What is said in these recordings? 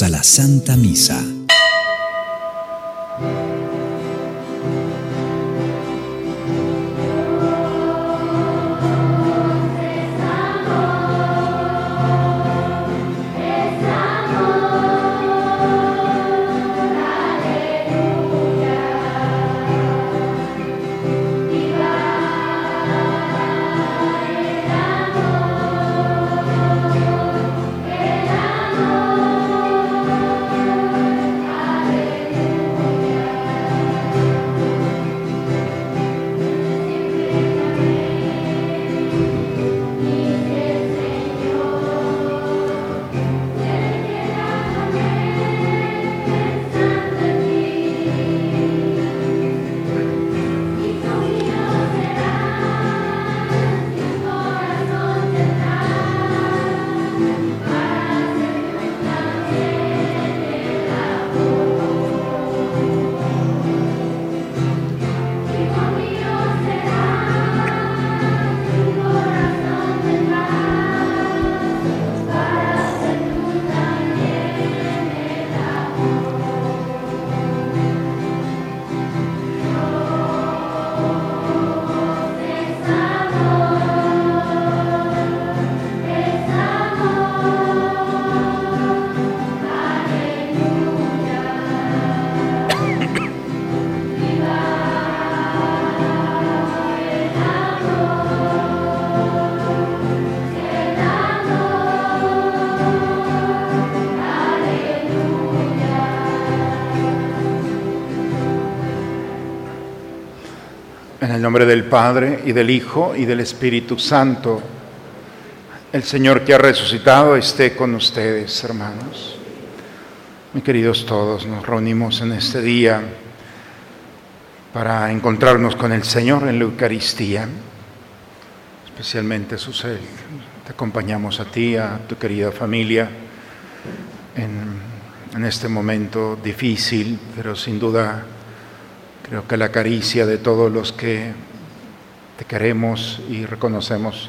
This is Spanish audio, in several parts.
a la Santa Misa. Nombre del Padre y del Hijo y del Espíritu Santo, el Señor que ha resucitado esté con ustedes, hermanos. Mis queridos todos, nos reunimos en este día para encontrarnos con el Señor en la Eucaristía, especialmente Susel. Te acompañamos a ti, a tu querida familia, en este momento difícil, pero sin duda Creo que la caricia de todos los que te queremos y reconocemos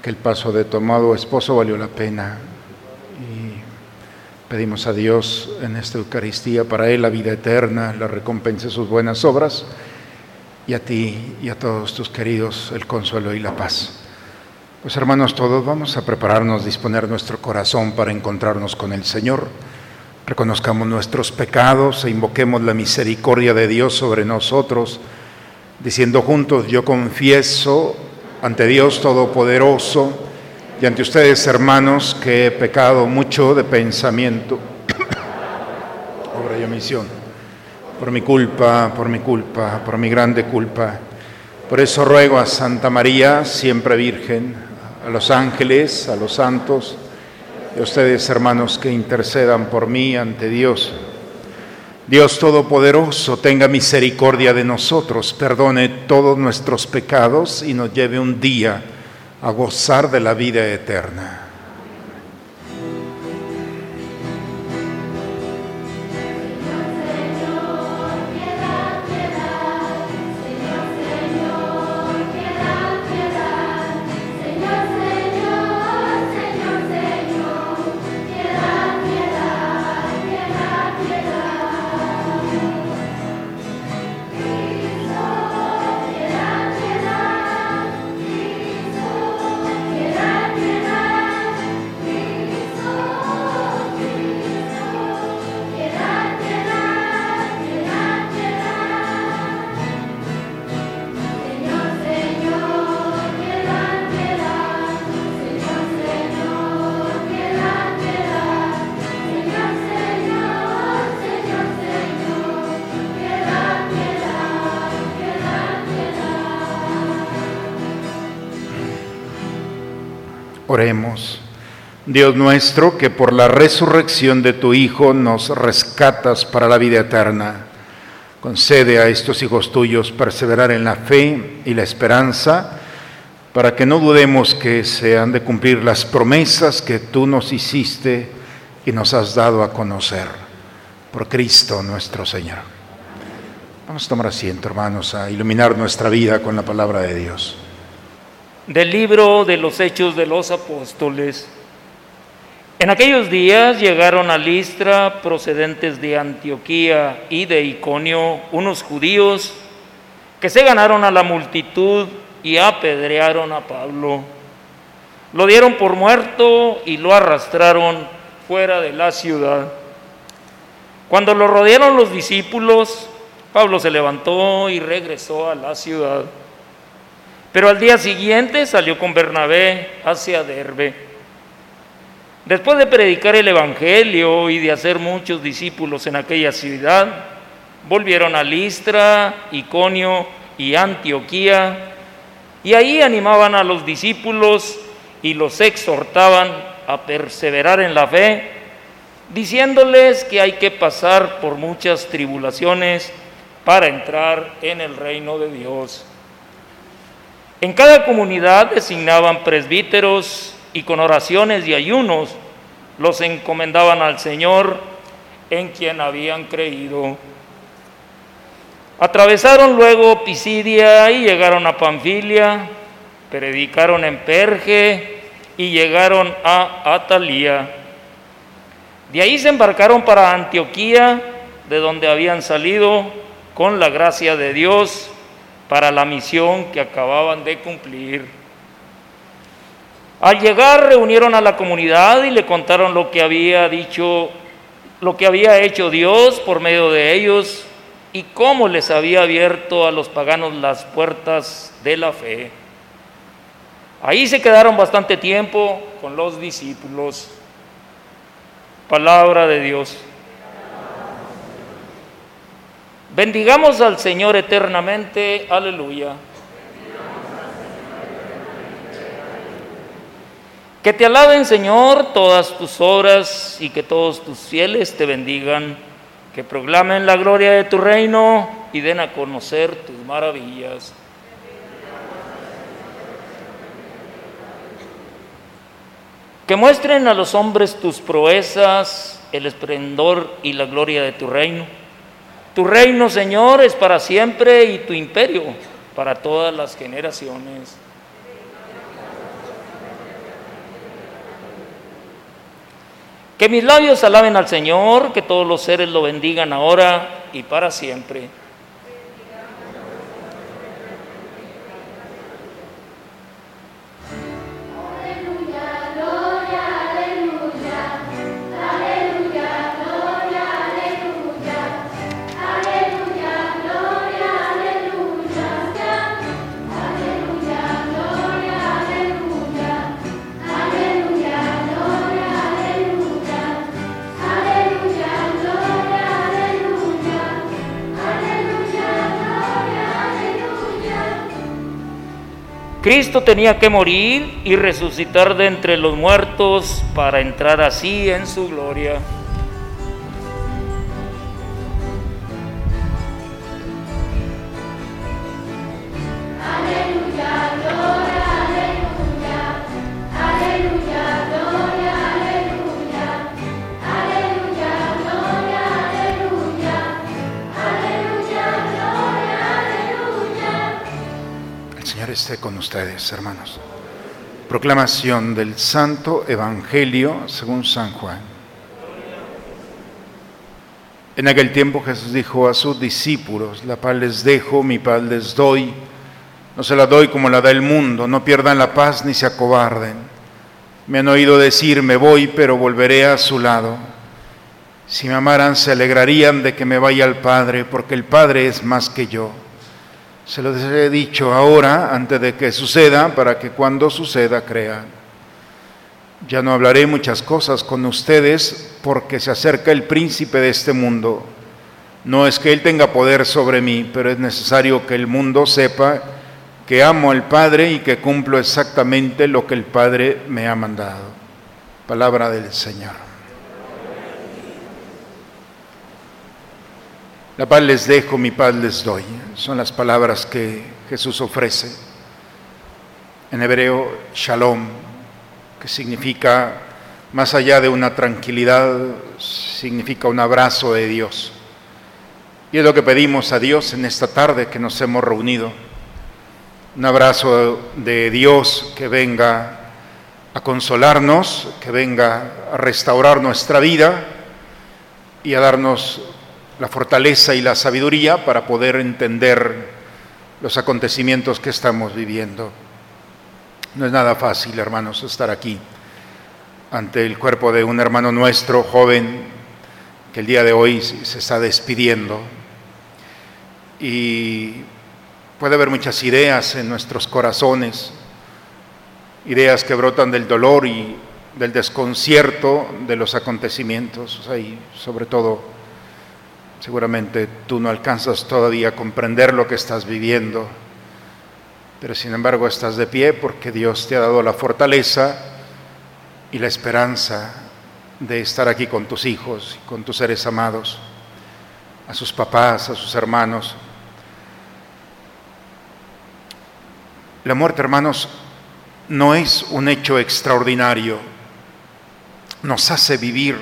que el paso de tu amado esposo valió la pena. Y pedimos a Dios en esta Eucaristía para Él la vida eterna, la recompensa de sus buenas obras y a ti y a todos tus queridos el consuelo y la paz. Pues hermanos todos, vamos a prepararnos, disponer nuestro corazón para encontrarnos con el Señor reconozcamos nuestros pecados e invoquemos la misericordia de Dios sobre nosotros, diciendo juntos, yo confieso ante Dios Todopoderoso y ante ustedes, hermanos, que he pecado mucho de pensamiento, obra y omisión, por mi culpa, por mi culpa, por mi grande culpa. Por eso ruego a Santa María, siempre Virgen, a los ángeles, a los santos, y ustedes, hermanos, que intercedan por mí ante Dios. Dios Todopoderoso, tenga misericordia de nosotros, perdone todos nuestros pecados y nos lleve un día a gozar de la vida eterna. Dios nuestro, que por la resurrección de tu Hijo nos rescatas para la vida eterna, concede a estos hijos tuyos perseverar en la fe y la esperanza, para que no dudemos que se han de cumplir las promesas que tú nos hiciste y nos has dado a conocer. Por Cristo nuestro Señor. Vamos a tomar asiento, hermanos, a iluminar nuestra vida con la palabra de Dios del libro de los Hechos de los Apóstoles. En aquellos días llegaron a Listra, procedentes de Antioquía y de Iconio, unos judíos que se ganaron a la multitud y apedrearon a Pablo. Lo dieron por muerto y lo arrastraron fuera de la ciudad. Cuando lo rodearon los discípulos, Pablo se levantó y regresó a la ciudad. Pero al día siguiente salió con Bernabé hacia Derbe. Después de predicar el Evangelio y de hacer muchos discípulos en aquella ciudad, volvieron a Listra, Iconio y Antioquía, y ahí animaban a los discípulos y los exhortaban a perseverar en la fe, diciéndoles que hay que pasar por muchas tribulaciones para entrar en el reino de Dios. En cada comunidad designaban presbíteros y con oraciones y ayunos los encomendaban al Señor en quien habían creído. Atravesaron luego Pisidia y llegaron a Panfilia, predicaron en Perge y llegaron a Atalía. De ahí se embarcaron para Antioquía, de donde habían salido con la gracia de Dios para la misión que acababan de cumplir. Al llegar reunieron a la comunidad y le contaron lo que había dicho, lo que había hecho Dios por medio de ellos y cómo les había abierto a los paganos las puertas de la fe. Ahí se quedaron bastante tiempo con los discípulos. Palabra de Dios. Bendigamos al Señor eternamente. Aleluya. Que te alaben, Señor, todas tus obras y que todos tus fieles te bendigan, que proclamen la gloria de tu reino y den a conocer tus maravillas. Que muestren a los hombres tus proezas, el esplendor y la gloria de tu reino. Tu reino, Señor, es para siempre y tu imperio para todas las generaciones. Que mis labios alaben al Señor, que todos los seres lo bendigan ahora y para siempre. Cristo tenía que morir y resucitar de entre los muertos para entrar así en su gloria. Esté con ustedes, hermanos. Proclamación del Santo Evangelio según San Juan. En aquel tiempo Jesús dijo a sus discípulos, la paz les dejo, mi paz les doy. No se la doy como la da el mundo, no pierdan la paz ni se acobarden. Me han oído decir, me voy, pero volveré a su lado. Si me amaran, se alegrarían de que me vaya al Padre, porque el Padre es más que yo. Se los he dicho ahora, antes de que suceda, para que cuando suceda crean. Ya no hablaré muchas cosas con ustedes porque se acerca el príncipe de este mundo. No es que Él tenga poder sobre mí, pero es necesario que el mundo sepa que amo al Padre y que cumplo exactamente lo que el Padre me ha mandado. Palabra del Señor. La paz les dejo, mi paz les doy. Son las palabras que Jesús ofrece. En hebreo, shalom, que significa, más allá de una tranquilidad, significa un abrazo de Dios. Y es lo que pedimos a Dios en esta tarde que nos hemos reunido. Un abrazo de Dios que venga a consolarnos, que venga a restaurar nuestra vida y a darnos la fortaleza y la sabiduría para poder entender los acontecimientos que estamos viviendo. No es nada fácil, hermanos, estar aquí ante el cuerpo de un hermano nuestro, joven, que el día de hoy se está despidiendo. Y puede haber muchas ideas en nuestros corazones, ideas que brotan del dolor y del desconcierto de los acontecimientos. y sobre todo, seguramente tú no alcanzas todavía a comprender lo que estás viviendo, pero sin embargo estás de pie porque Dios te ha dado la fortaleza y la esperanza de estar aquí con tus hijos, con tus seres amados, a sus papás, a sus hermanos. La muerte, hermanos, no es un hecho extraordinario, nos hace vivir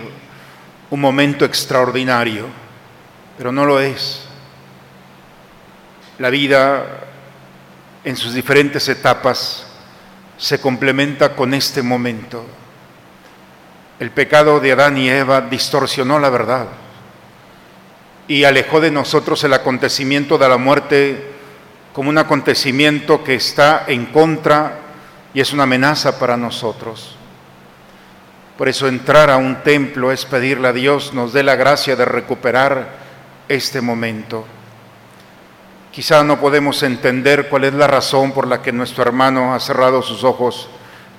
un momento extraordinario, pero no lo es. La vida en sus diferentes etapas se complementa con este momento. El pecado de Adán y Eva distorsionó la verdad y alejó de nosotros el acontecimiento de la muerte como un acontecimiento que está en contra y es una amenaza para nosotros. Por eso entrar a un templo es pedirle a Dios nos dé la gracia de recuperar este momento. Quizá no podemos entender cuál es la razón por la que nuestro hermano ha cerrado sus ojos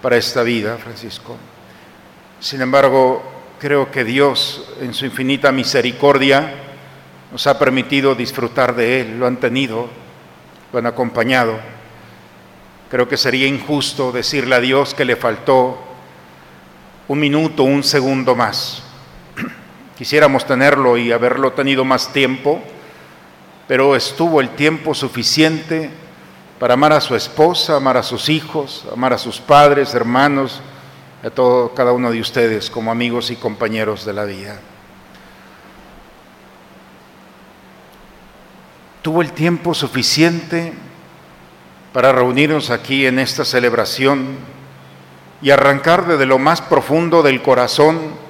para esta vida, Francisco. Sin embargo, creo que Dios, en su infinita misericordia, nos ha permitido disfrutar de Él, lo han tenido, lo han acompañado. Creo que sería injusto decirle a Dios que le faltó un minuto, un segundo más. Quisiéramos tenerlo y haberlo tenido más tiempo, pero estuvo el tiempo suficiente para amar a su esposa, amar a sus hijos, amar a sus padres, hermanos, a todo, cada uno de ustedes como amigos y compañeros de la vida. Tuvo el tiempo suficiente para reunirnos aquí en esta celebración y arrancar desde lo más profundo del corazón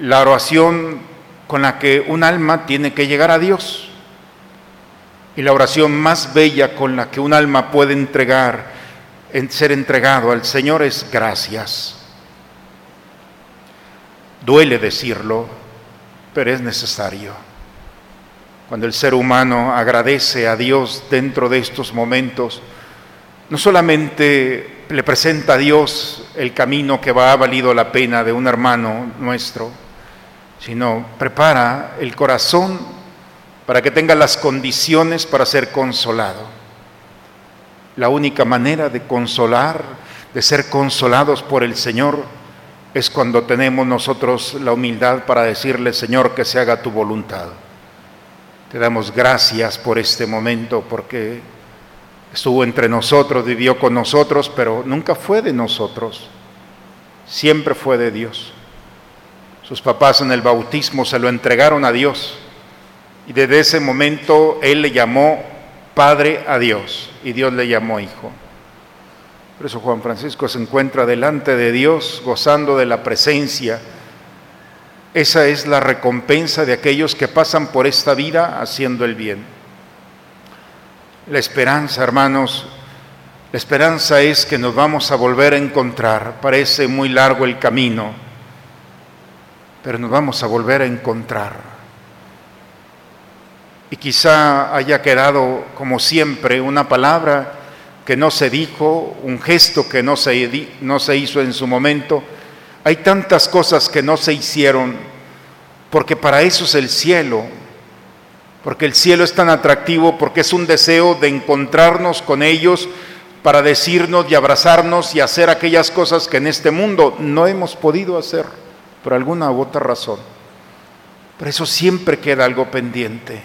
la oración con la que un alma tiene que llegar a Dios. Y la oración más bella con la que un alma puede entregar en ser entregado al Señor es gracias. Duele decirlo, pero es necesario. Cuando el ser humano agradece a Dios dentro de estos momentos, no solamente le presenta a Dios el camino que va a valido la pena de un hermano nuestro, sino prepara el corazón para que tenga las condiciones para ser consolado. La única manera de consolar, de ser consolados por el Señor, es cuando tenemos nosotros la humildad para decirle, Señor, que se haga tu voluntad. Te damos gracias por este momento, porque estuvo entre nosotros, vivió con nosotros, pero nunca fue de nosotros, siempre fue de Dios. Sus papás en el bautismo se lo entregaron a Dios y desde ese momento Él le llamó Padre a Dios y Dios le llamó hijo. Por eso Juan Francisco se encuentra delante de Dios gozando de la presencia. Esa es la recompensa de aquellos que pasan por esta vida haciendo el bien. La esperanza, hermanos, la esperanza es que nos vamos a volver a encontrar. Parece muy largo el camino, pero nos vamos a volver a encontrar y quizá haya quedado, como siempre, una palabra que no se dijo, un gesto que no se, no se hizo en su momento. Hay tantas cosas que no se hicieron, porque para eso es el cielo, porque el cielo es tan atractivo, porque es un deseo de encontrarnos con ellos para decirnos y abrazarnos y hacer aquellas cosas que en este mundo no hemos podido hacer por alguna u otra razón. Por eso siempre queda algo pendiente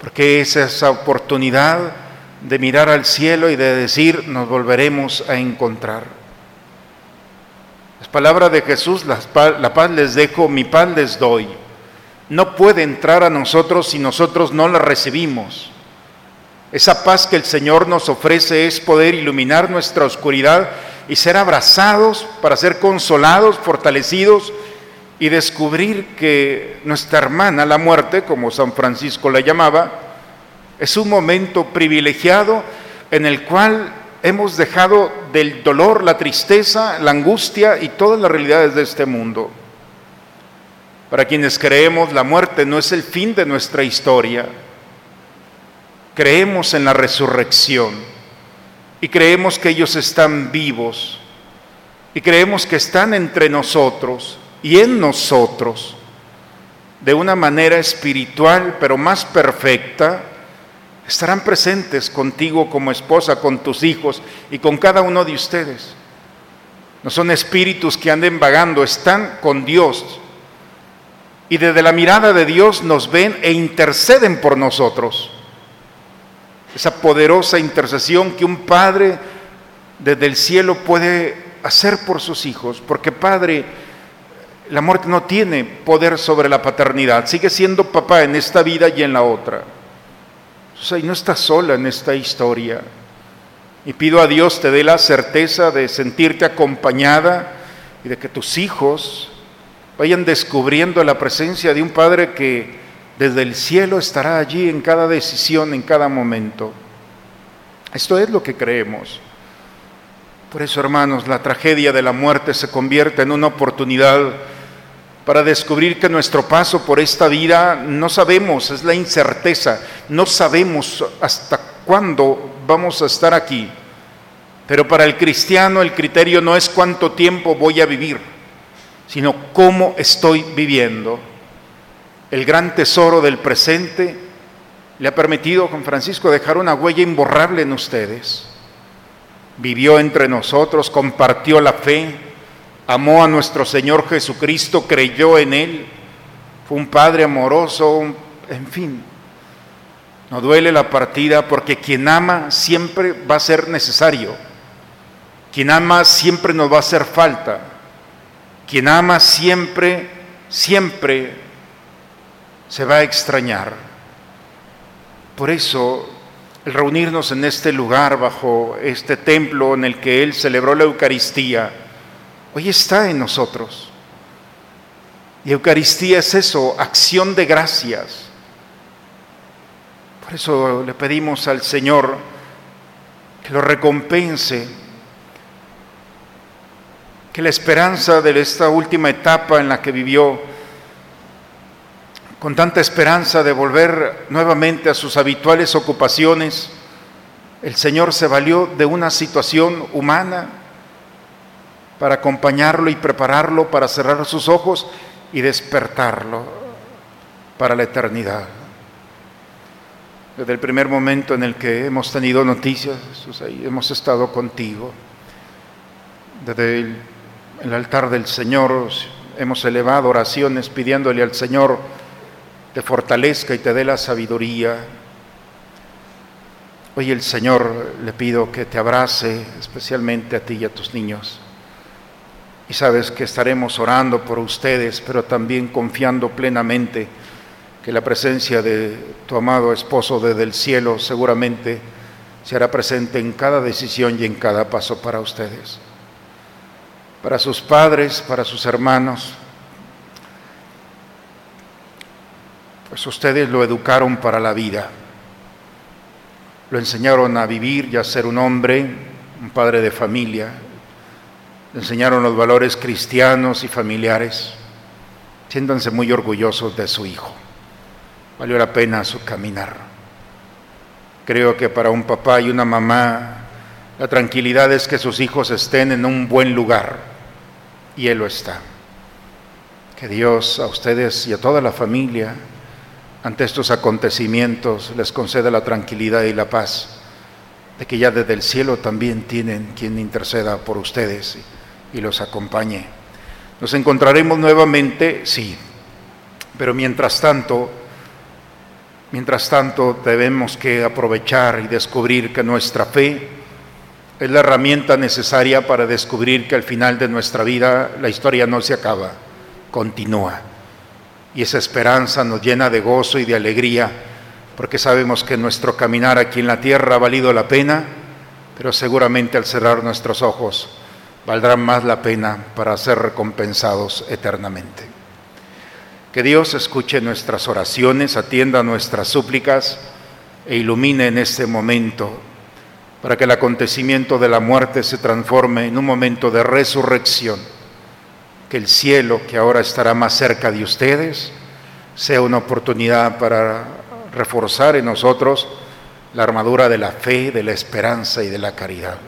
porque es esa oportunidad de mirar al cielo y de decir, nos volveremos a encontrar. Las palabras de Jesús, la paz les dejo, mi paz les doy. No puede entrar a nosotros si nosotros no la recibimos. Esa paz que el Señor nos ofrece es poder iluminar nuestra oscuridad y ser abrazados, para ser consolados, fortalecidos y descubrir que nuestra hermana, la muerte, como San Francisco la llamaba, es un momento privilegiado en el cual hemos dejado del dolor, la tristeza, la angustia y todas las realidades de este mundo. Para quienes creemos, la muerte no es el fin de nuestra historia. Creemos en la resurrección y creemos que ellos están vivos y creemos que están entre nosotros y en nosotros de una manera espiritual, pero más perfecta, estarán presentes contigo como esposa, con tus hijos y con cada uno de ustedes. No son espíritus que anden vagando, están con Dios. Y desde la mirada de Dios nos ven e interceden por nosotros. Esa poderosa intercesión que un padre desde el cielo puede hacer por sus hijos, porque Padre, la muerte no tiene poder sobre la paternidad, sigue siendo papá en esta vida y en la otra. O sea, y no estás sola en esta historia. Y pido a Dios te dé la certeza de sentirte acompañada y de que tus hijos vayan descubriendo la presencia de un Padre que desde el cielo estará allí en cada decisión, en cada momento. Esto es lo que creemos. Por eso, hermanos, la tragedia de la muerte se convierte en una oportunidad para descubrir que nuestro paso por esta vida no sabemos, es la incerteza, no sabemos hasta cuándo vamos a estar aquí. Pero para el cristiano el criterio no es cuánto tiempo voy a vivir, sino cómo estoy viviendo. El gran tesoro del presente le ha permitido con Francisco dejar una huella imborrable en ustedes. Vivió entre nosotros, compartió la fe, amó a nuestro Señor Jesucristo, creyó en Él, fue un Padre amoroso, en fin. No duele la partida porque quien ama siempre va a ser necesario. Quien ama siempre nos va a hacer falta. Quien ama siempre, siempre se va a extrañar. Por eso el reunirnos en este lugar, bajo este templo en el que Él celebró la Eucaristía, hoy está en nosotros. Y Eucaristía es eso, acción de gracias. Por eso le pedimos al Señor que lo recompense, que la esperanza de esta última etapa en la que vivió, con tanta esperanza de volver nuevamente a sus habituales ocupaciones, el Señor se valió de una situación humana, para acompañarlo y prepararlo para cerrar sus ojos y despertarlo para la eternidad. Desde el primer momento en el que hemos tenido noticias, hemos estado contigo. Desde el altar del Señor hemos elevado oraciones pidiéndole al Señor te fortalezca y te dé la sabiduría. Hoy el Señor le pido que te abrace especialmente a ti y a tus niños y sabes que estaremos orando por ustedes, pero también confiando plenamente que la presencia de tu amado esposo desde el cielo seguramente se hará presente en cada decisión y en cada paso para ustedes. Para sus padres, para sus hermanos, pues ustedes lo educaron para la vida. Lo enseñaron a vivir y a ser un hombre, un padre de familia, enseñaron los valores cristianos y familiares. Siéntanse muy orgullosos de su hijo. Valió la pena su caminar. Creo que para un papá y una mamá la tranquilidad es que sus hijos estén en un buen lugar y él lo está. Que Dios a ustedes y a toda la familia ante estos acontecimientos les conceda la tranquilidad y la paz de que ya desde el cielo también tienen quien interceda por ustedes y los acompañe. Nos encontraremos nuevamente, sí, pero mientras tanto, mientras tanto debemos que aprovechar y descubrir que nuestra fe es la herramienta necesaria para descubrir que al final de nuestra vida la historia no se acaba, continúa. Y esa esperanza nos llena de gozo y de alegría, porque sabemos que nuestro caminar aquí en la tierra ha valido la pena, pero seguramente al cerrar nuestros ojos valdrán más la pena para ser recompensados eternamente. Que Dios escuche nuestras oraciones, atienda nuestras súplicas e ilumine en este momento para que el acontecimiento de la muerte se transforme en un momento de resurrección, que el cielo, que ahora estará más cerca de ustedes, sea una oportunidad para reforzar en nosotros la armadura de la fe, de la esperanza y de la caridad.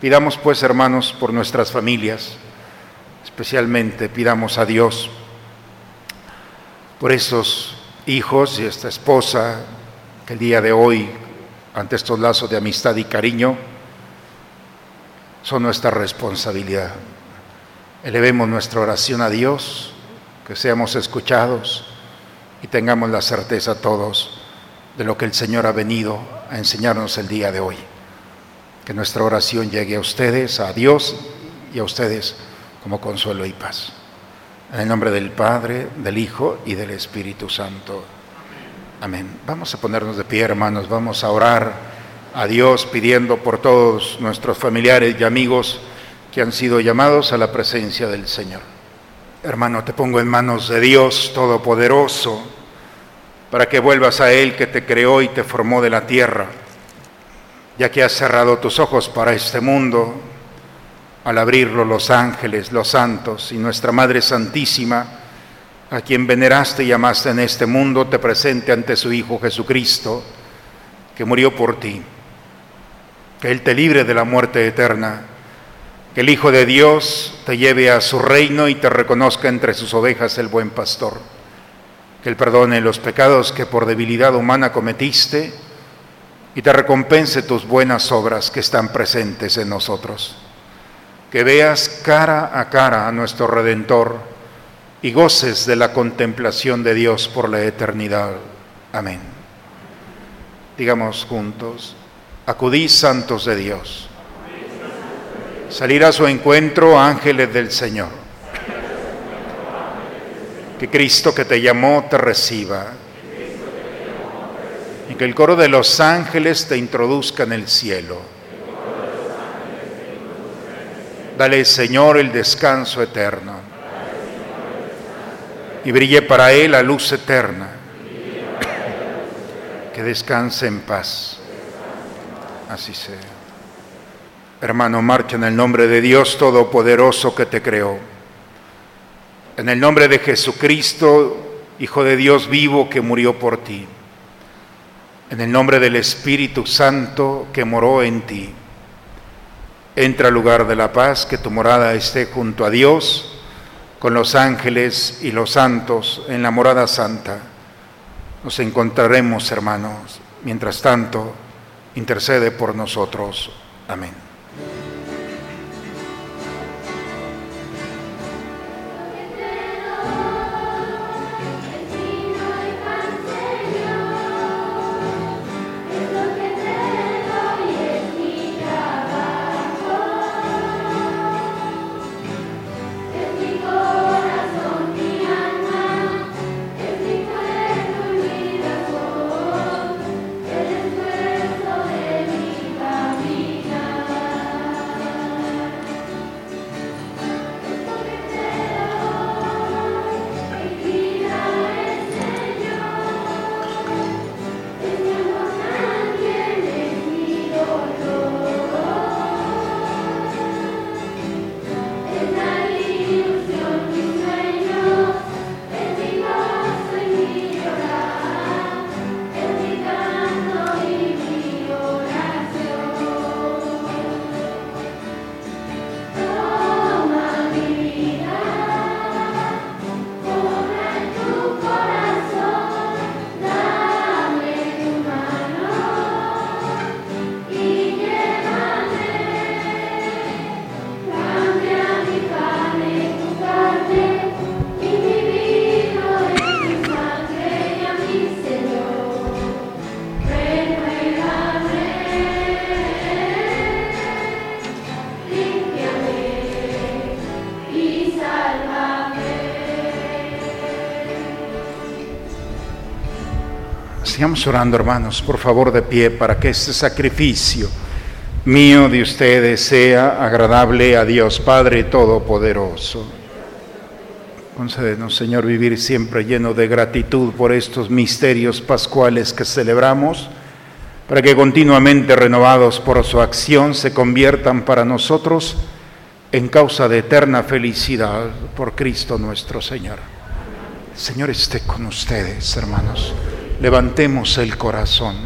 Pidamos pues, hermanos, por nuestras familias, especialmente pidamos a Dios por estos hijos y esta esposa que el día de hoy, ante estos lazos de amistad y cariño, son nuestra responsabilidad. Elevemos nuestra oración a Dios, que seamos escuchados y tengamos la certeza todos de lo que el Señor ha venido a enseñarnos el día de hoy. Que nuestra oración llegue a ustedes, a Dios y a ustedes como consuelo y paz. En el nombre del Padre, del Hijo y del Espíritu Santo. Amén. Vamos a ponernos de pie, hermanos. Vamos a orar a Dios pidiendo por todos nuestros familiares y amigos que han sido llamados a la presencia del Señor. Hermano, te pongo en manos de Dios Todopoderoso para que vuelvas a Él que te creó y te formó de la tierra, ya que has cerrado tus ojos para este mundo, al abrirlo los ángeles, los santos y nuestra Madre Santísima, a quien veneraste y amaste en este mundo, te presente ante su Hijo Jesucristo, que murió por ti. Que Él te libre de la muerte eterna, que el Hijo de Dios te lleve a su reino y te reconozca entre sus ovejas el buen pastor que Él perdone los pecados que por debilidad humana cometiste y te recompense tus buenas obras que están presentes en nosotros. Que veas cara a cara a nuestro Redentor y goces de la contemplación de Dios por la eternidad. Amén. Digamos juntos, acudís santos de Dios. Salir a su encuentro ángeles del Señor que Cristo que te llamó te reciba. Y que el coro de los ángeles te introduzca en el cielo. Dale, Señor, el descanso eterno. Y brille para él la luz eterna. Que descanse en paz. Así sea. Hermano, marcha en el nombre de Dios Todopoderoso que te creó en el nombre de Jesucristo, Hijo de Dios vivo que murió por ti. En el nombre del Espíritu Santo que moró en ti. Entra al lugar de la paz, que tu morada esté junto a Dios, con los ángeles y los santos en la morada santa. Nos encontraremos, hermanos. Mientras tanto, intercede por nosotros. Amén. Sigamos orando, hermanos, por favor, de pie, para que este sacrificio mío de ustedes sea agradable a Dios Padre Todopoderoso. Concédenos, Señor, vivir siempre lleno de gratitud por estos misterios pascuales que celebramos, para que continuamente renovados por su acción se conviertan para nosotros en causa de eterna felicidad por Cristo nuestro Señor. Señor esté con ustedes, hermanos. Levantemos el corazón.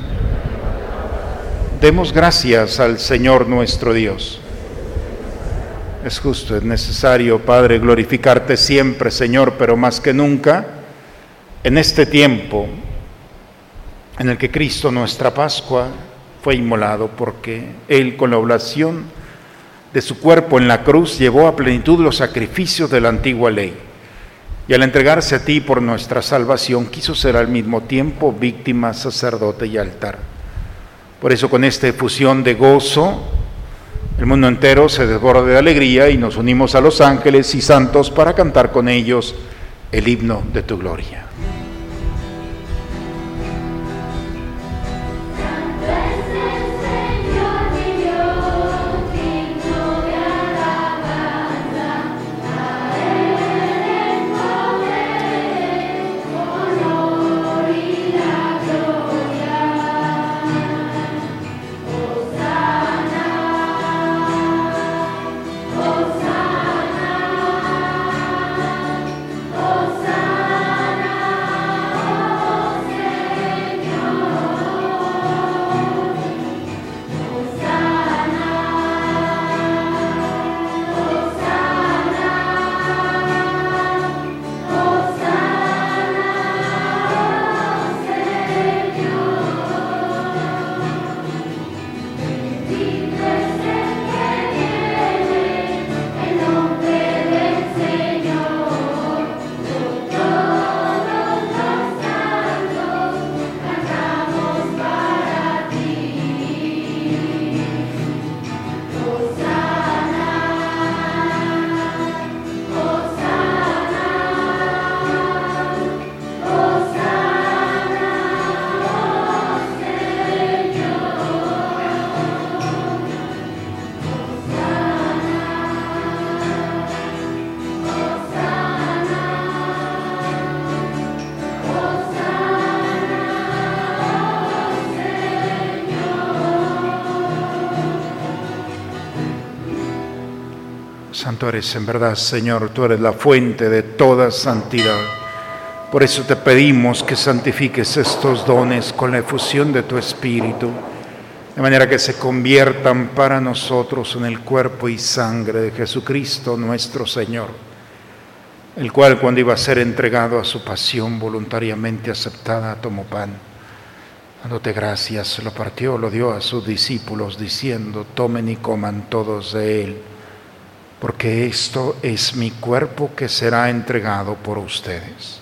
Demos gracias al Señor nuestro Dios. Es justo, es necesario, Padre, glorificarte siempre, Señor, pero más que nunca, en este tiempo en el que Cristo, nuestra Pascua, fue inmolado, porque Él con la oblación de su cuerpo en la cruz llevó a plenitud los sacrificios de la antigua ley. Y al entregarse a ti por nuestra salvación, quiso ser al mismo tiempo víctima, sacerdote y altar. Por eso con esta efusión de gozo, el mundo entero se desborda de alegría y nos unimos a los ángeles y santos para cantar con ellos el himno de tu gloria. Santo eres en verdad, Señor, tú eres la fuente de toda santidad. Por eso te pedimos que santifiques estos dones con la efusión de tu Espíritu, de manera que se conviertan para nosotros en el cuerpo y sangre de Jesucristo nuestro Señor, el cual cuando iba a ser entregado a su pasión voluntariamente aceptada, tomó pan. Dándote gracias, lo partió, lo dio a sus discípulos, diciendo, tomen y coman todos de él porque esto es mi cuerpo que será entregado por ustedes.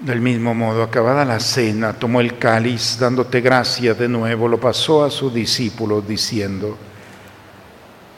Del mismo modo, acabada la cena, tomó el cáliz, dándote gracia de nuevo, lo pasó a sus discípulos, diciendo,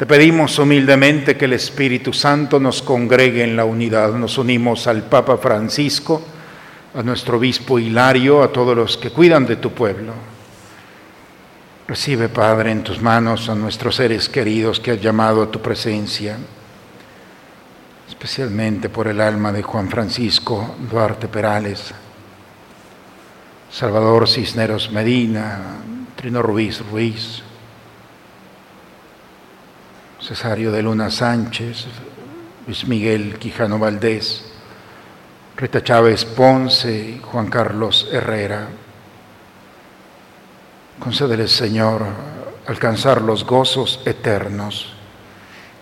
Te pedimos humildemente que el Espíritu Santo nos congregue en la unidad. Nos unimos al Papa Francisco, a nuestro obispo Hilario, a todos los que cuidan de tu pueblo. Recibe, Padre, en tus manos a nuestros seres queridos que has llamado a tu presencia, especialmente por el alma de Juan Francisco Duarte Perales, Salvador Cisneros Medina, Trino Ruiz Ruiz, Cesario de Luna Sánchez, Luis Miguel Quijano Valdés, Rita Chávez Ponce y Juan Carlos Herrera. Concédele, Señor, alcanzar los gozos eternos,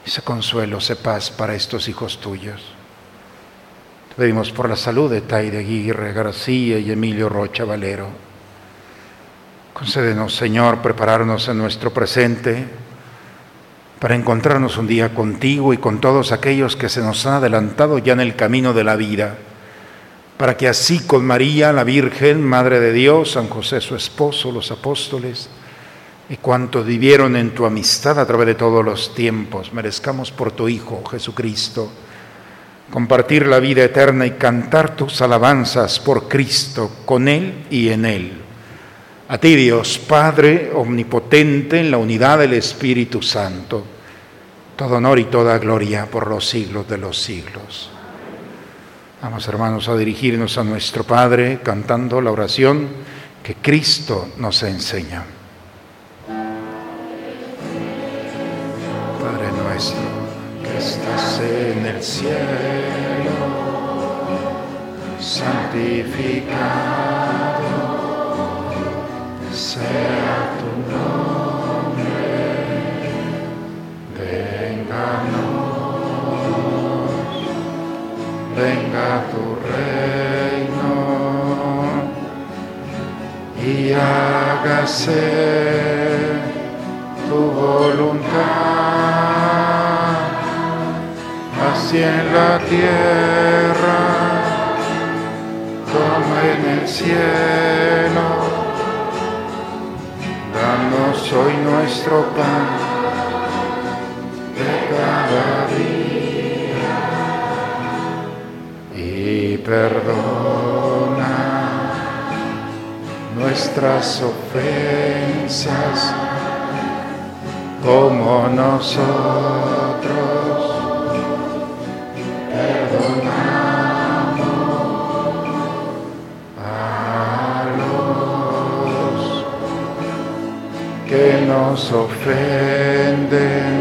ese consuelo, ese paz para estos hijos tuyos. Te pedimos por la salud de Taide Aguirre García y Emilio Rocha Valero. Concédenos, Señor, prepararnos en nuestro presente para encontrarnos un día contigo y con todos aquellos que se nos han adelantado ya en el camino de la vida para que así con María, la Virgen, Madre de Dios, San José su esposo, los apóstoles, y cuantos vivieron en tu amistad a través de todos los tiempos, merezcamos por tu Hijo Jesucristo compartir la vida eterna y cantar tus alabanzas por Cristo, con Él y en Él. A ti Dios, Padre omnipotente, en la unidad del Espíritu Santo, todo honor y toda gloria por los siglos de los siglos. Vamos hermanos a dirigirnos a nuestro Padre cantando la oración que Cristo nos enseña. Padre nuestro que estás en el cielo, santificado sea tu nombre, venga venga tu reino. Y hágase tu voluntad, así en la tierra como en el cielo. Danos hoy nuestro pan de cada día. Perdona nuestras ofensas como nosotros nos ofenden.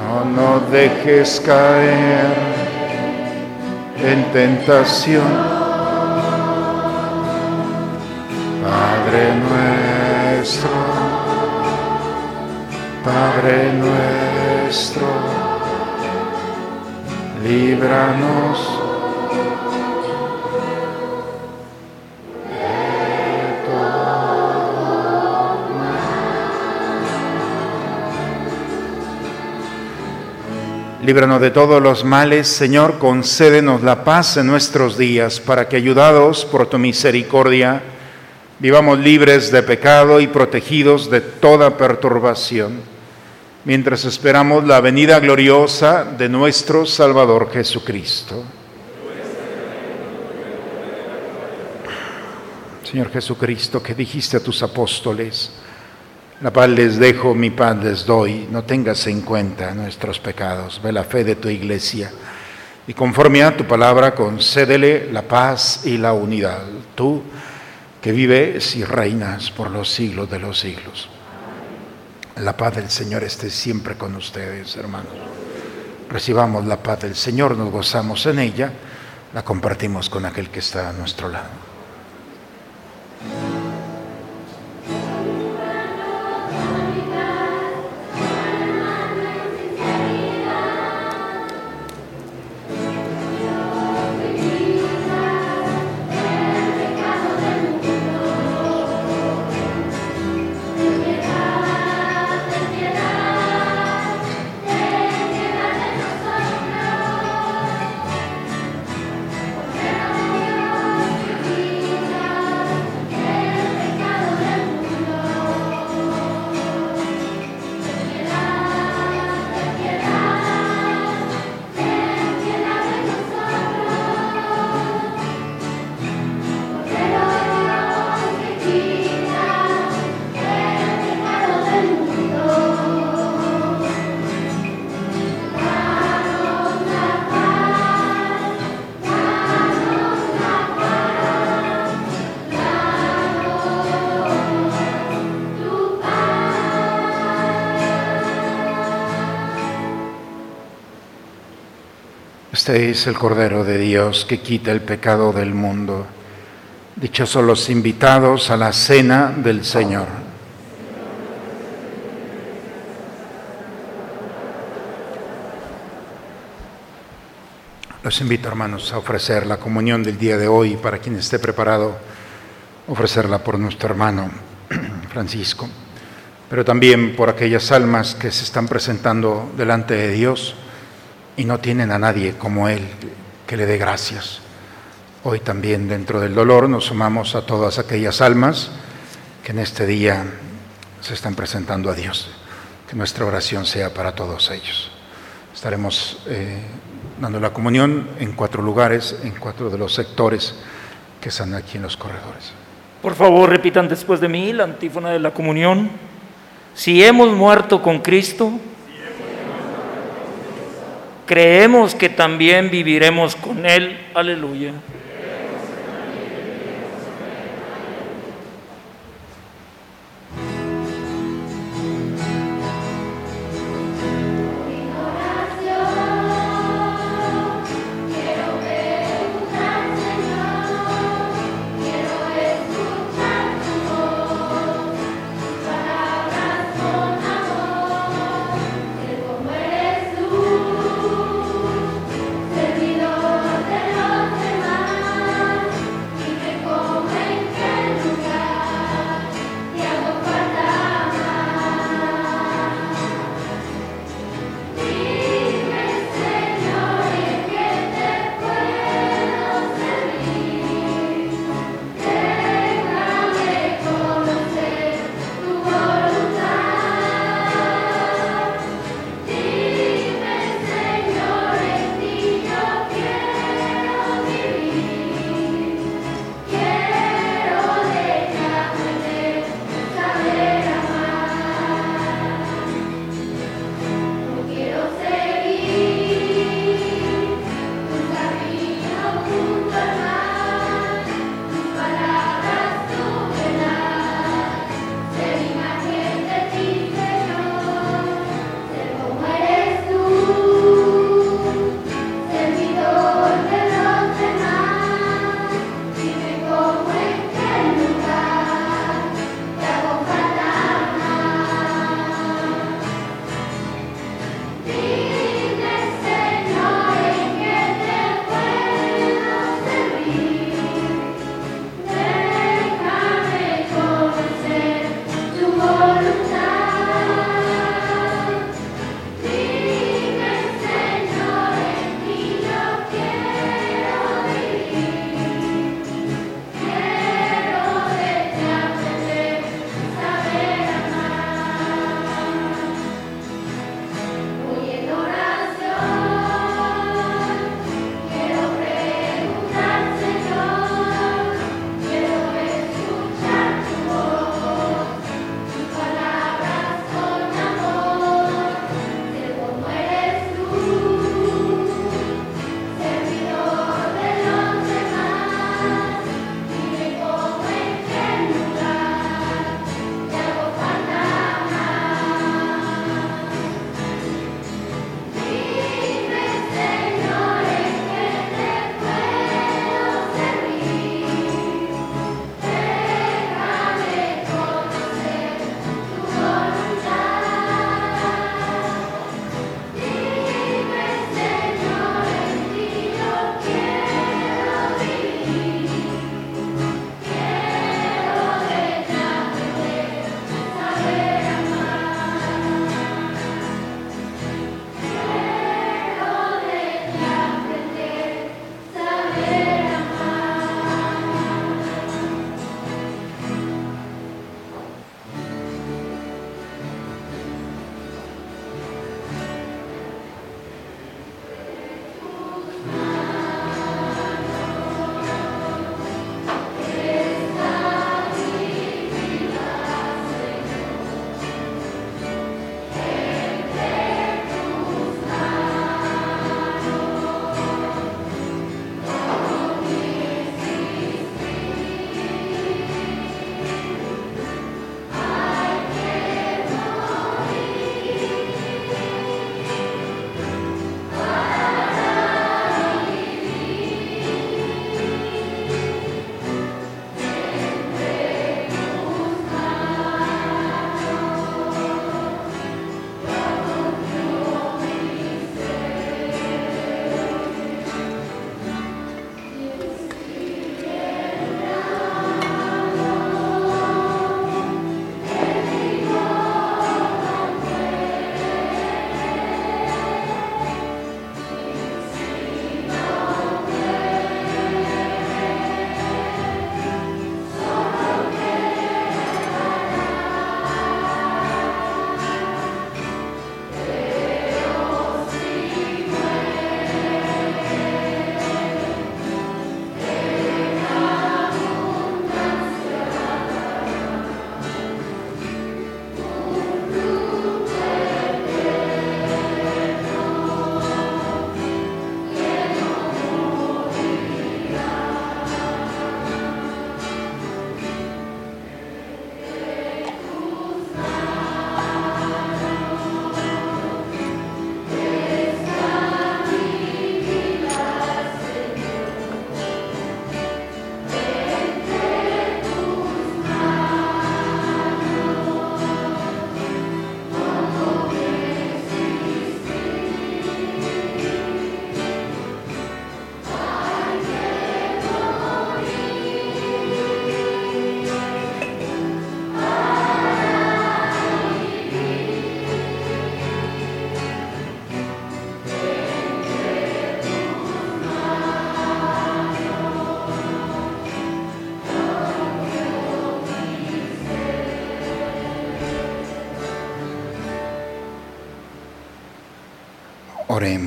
No nos dejes caer en tentación. Padre nuestro, Padre nuestro, líbranos Líbranos de todos los males, Señor, concédenos la paz en nuestros días, para que, ayudados por tu misericordia, vivamos libres de pecado y protegidos de toda perturbación, mientras esperamos la venida gloriosa de nuestro Salvador Jesucristo. Señor Jesucristo, que dijiste a tus apóstoles, la paz les dejo, mi paz les doy. No tengas en cuenta nuestros pecados. Ve la fe de tu iglesia. Y conforme a tu palabra, concédele la paz y la unidad. Tú que vives y reinas por los siglos de los siglos. La paz del Señor esté siempre con ustedes, hermanos. Recibamos la paz del Señor, nos gozamos en ella, la compartimos con aquel que está a nuestro lado. Este es el Cordero de Dios que quita el pecado del mundo. Dichosos los invitados a la cena del Señor. Los invito, hermanos, a ofrecer la comunión del día de hoy para quien esté preparado, ofrecerla por nuestro hermano Francisco, pero también por aquellas almas que se están presentando delante de Dios y no tienen a nadie como Él que le dé gracias. Hoy también dentro del dolor nos sumamos a todas aquellas almas que en este día se están presentando a Dios. Que nuestra oración sea para todos ellos. Estaremos eh, dando la comunión en cuatro lugares, en cuatro de los sectores que están aquí en los corredores. Por favor, repitan después de mí la antífona de la comunión. Si hemos muerto con Cristo, creemos que también viviremos con Él. Aleluya.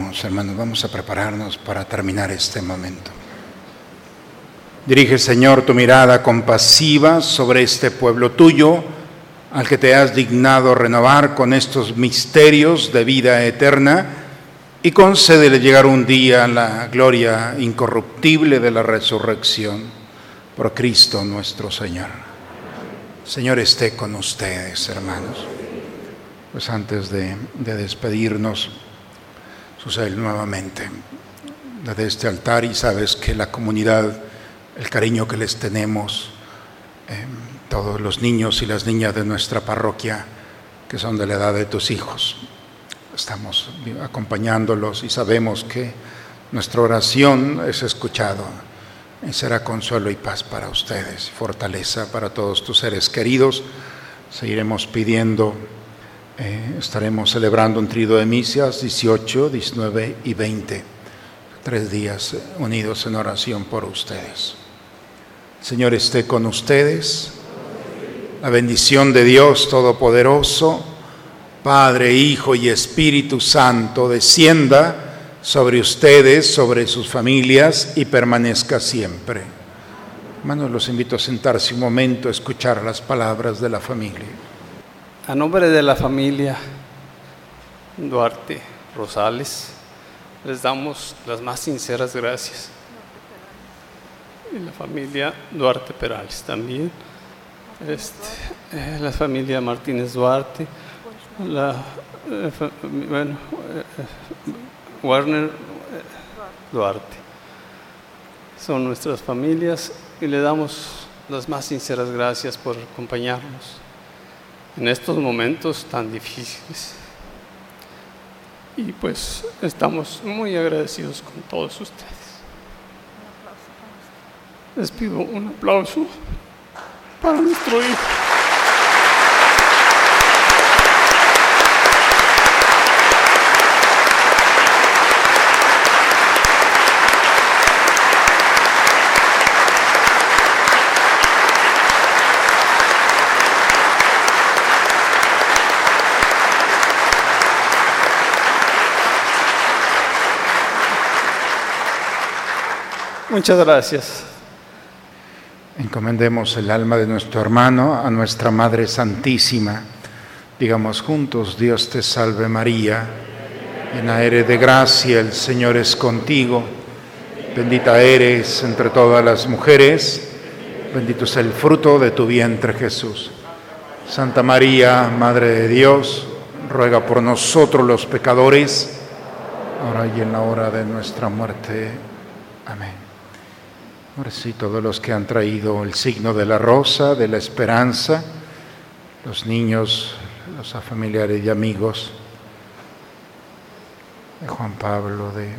Hermanos, vamos a prepararnos para terminar este momento. Dirige, Señor, tu mirada compasiva sobre este pueblo tuyo, al que te has dignado renovar con estos misterios de vida eterna, y concédele llegar un día la gloria incorruptible de la resurrección por Cristo nuestro Señor. Señor esté con ustedes, hermanos. Pues antes de despedirnos, sucede nuevamente desde este altar y sabes que la comunidad, el cariño que les tenemos, eh, todos los niños y las niñas de nuestra parroquia que son de la edad de tus hijos, estamos acompañándolos y sabemos que nuestra oración es escuchada y será consuelo y paz para ustedes, fortaleza para todos tus seres queridos. Seguiremos pidiendo eh, estaremos celebrando un trido de misias 18, 19 y 20. Tres días unidos en oración por ustedes. Señor esté con ustedes. La bendición de Dios Todopoderoso, Padre, Hijo y Espíritu Santo, descienda sobre ustedes, sobre sus familias y permanezca siempre. Hermanos, los invito a sentarse un momento a escuchar las palabras de la familia. A nombre de la familia Duarte Rosales, les damos las más sinceras gracias. Y la familia Duarte Perales también. Este, eh, la familia Martínez Duarte, la, eh, eh, Warner Duarte. Son nuestras familias y le damos las más sinceras gracias por acompañarnos en estos momentos tan difíciles. Y pues estamos muy agradecidos con todos ustedes. Les pido un aplauso para nuestro hijo. Muchas gracias. Encomendemos el alma de nuestro hermano a nuestra Madre Santísima. Digamos juntos, Dios te salve María, llena eres de gracia, el Señor es contigo. Bendita eres entre todas las mujeres, bendito es el fruto de tu vientre Jesús. Santa María, Madre de Dios, ruega por nosotros los pecadores, ahora y en la hora de nuestra muerte. Amén. Ahora sí, todos los que han traído el signo de la rosa, de la esperanza, los niños, los familiares y amigos de Juan Pablo, de